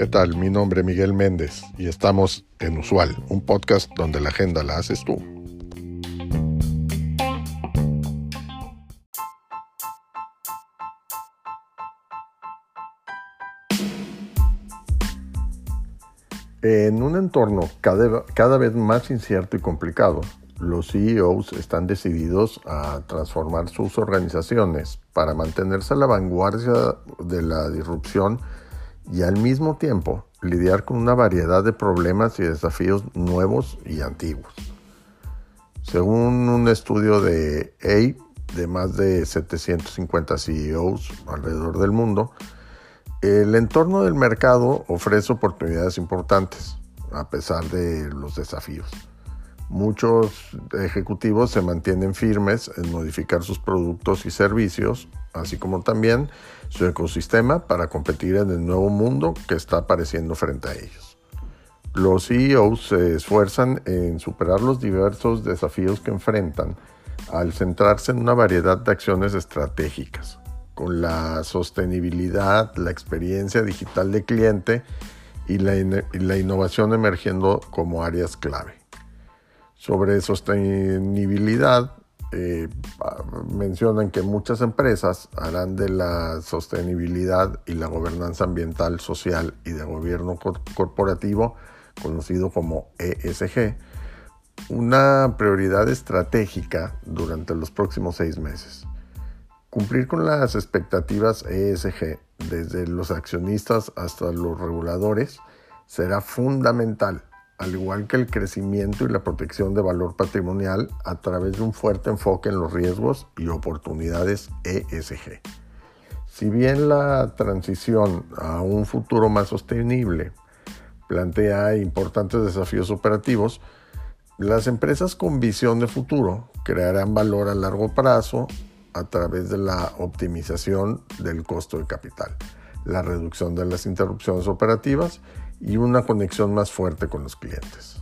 ¿Qué tal? Mi nombre es Miguel Méndez y estamos en Usual, un podcast donde la agenda la haces tú. En un entorno cada, cada, vez más incierto y complicado, los CEOs están decididos a transformar sus organizaciones para mantenerse a la vanguardia de la disrupción y al mismo tiempo lidiar con una variedad de problemas y desafíos nuevos y antiguos. Según un estudio de A de más de 750 CEOs alrededor del mundo, el entorno del mercado ofrece oportunidades importantes a pesar de los desafíos. Muchos ejecutivos se mantienen firmes en modificar sus productos y servicios, así como también su ecosistema para competir en el nuevo mundo que está apareciendo frente a ellos. Los CEOs se esfuerzan en superar los diversos desafíos que enfrentan al centrarse en una variedad de acciones estratégicas, con la sostenibilidad, la experiencia digital de cliente y la, y la innovación emergiendo como áreas clave. Sobre sostenibilidad, eh, mencionan que muchas empresas harán de la sostenibilidad y la gobernanza ambiental, social y de gobierno corporativo, conocido como ESG, una prioridad estratégica durante los próximos seis meses. Cumplir con las expectativas ESG, desde los accionistas hasta los reguladores, será fundamental al igual que el crecimiento y la protección de valor patrimonial a través de un fuerte enfoque en los riesgos y oportunidades ESG. Si bien la transición a un futuro más sostenible plantea importantes desafíos operativos, las empresas con visión de futuro crearán valor a largo plazo a través de la optimización del costo de capital, la reducción de las interrupciones operativas y una conexión más fuerte con los clientes.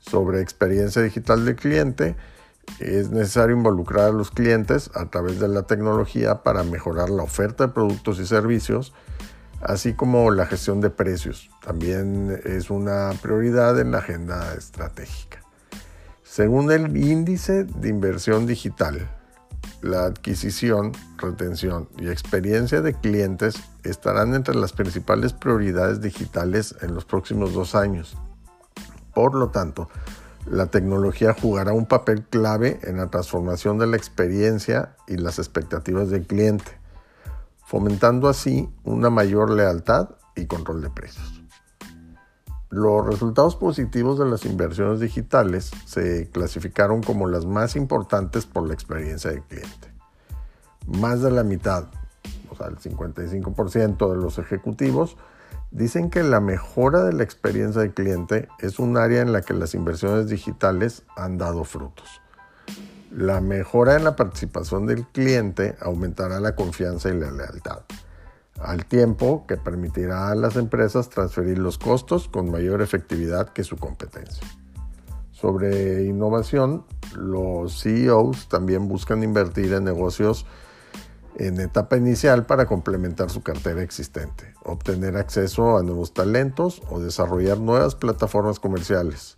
Sobre experiencia digital del cliente, es necesario involucrar a los clientes a través de la tecnología para mejorar la oferta de productos y servicios, así como la gestión de precios. También es una prioridad en la agenda estratégica. Según el índice de inversión digital, la adquisición, retención y experiencia de clientes estarán entre las principales prioridades digitales en los próximos dos años. Por lo tanto, la tecnología jugará un papel clave en la transformación de la experiencia y las expectativas del cliente, fomentando así una mayor lealtad y control de precios. Los resultados positivos de las inversiones digitales se clasificaron como las más importantes por la experiencia del cliente. Más de la mitad, o sea, el 55% de los ejecutivos, dicen que la mejora de la experiencia del cliente es un área en la que las inversiones digitales han dado frutos. La mejora en la participación del cliente aumentará la confianza y la lealtad al tiempo que permitirá a las empresas transferir los costos con mayor efectividad que su competencia. Sobre innovación, los CEOs también buscan invertir en negocios en etapa inicial para complementar su cartera existente, obtener acceso a nuevos talentos o desarrollar nuevas plataformas comerciales.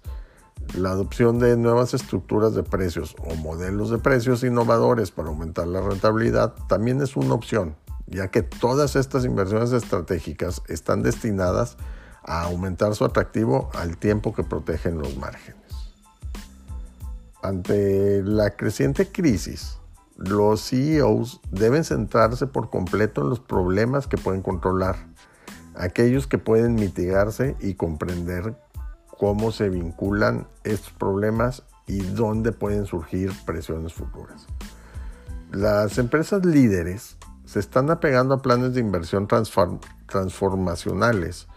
La adopción de nuevas estructuras de precios o modelos de precios innovadores para aumentar la rentabilidad también es una opción ya que todas estas inversiones estratégicas están destinadas a aumentar su atractivo al tiempo que protegen los márgenes. Ante la creciente crisis, los CEOs deben centrarse por completo en los problemas que pueden controlar, aquellos que pueden mitigarse y comprender cómo se vinculan estos problemas y dónde pueden surgir presiones futuras. Las empresas líderes se están apegando a planes de inversión transformacionales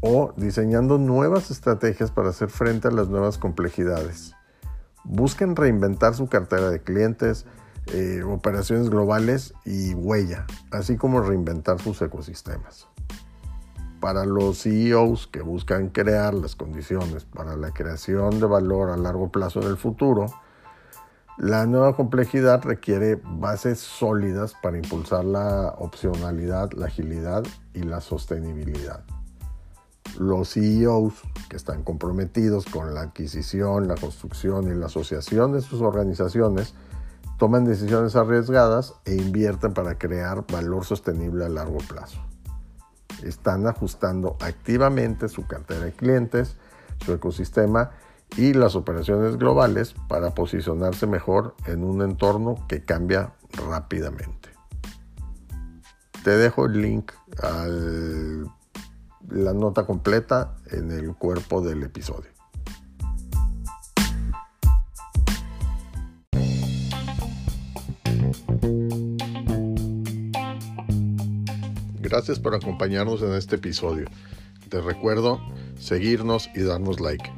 o diseñando nuevas estrategias para hacer frente a las nuevas complejidades. Busquen reinventar su cartera de clientes, eh, operaciones globales y huella, así como reinventar sus ecosistemas. Para los CEOs que buscan crear las condiciones para la creación de valor a largo plazo en el futuro, La nueva complejidad requiere bases sólidas para impulsar la opcionalidad, la agilidad y la sostenibilidad. Los CEOs que están comprometidos con la adquisición, la construcción y la asociación de sus organizaciones toman decisiones arriesgadas e invierten para crear valor sostenible a largo plazo. Están ajustando activamente su cartera de clientes, su ecosistema y las operaciones globales para posicionarse mejor en un entorno que cambia rápidamente. Te dejo el link a la nota completa en el cuerpo del episodio. Gracias por acompañarnos en este episodio. Te recuerdo seguirnos y darnos like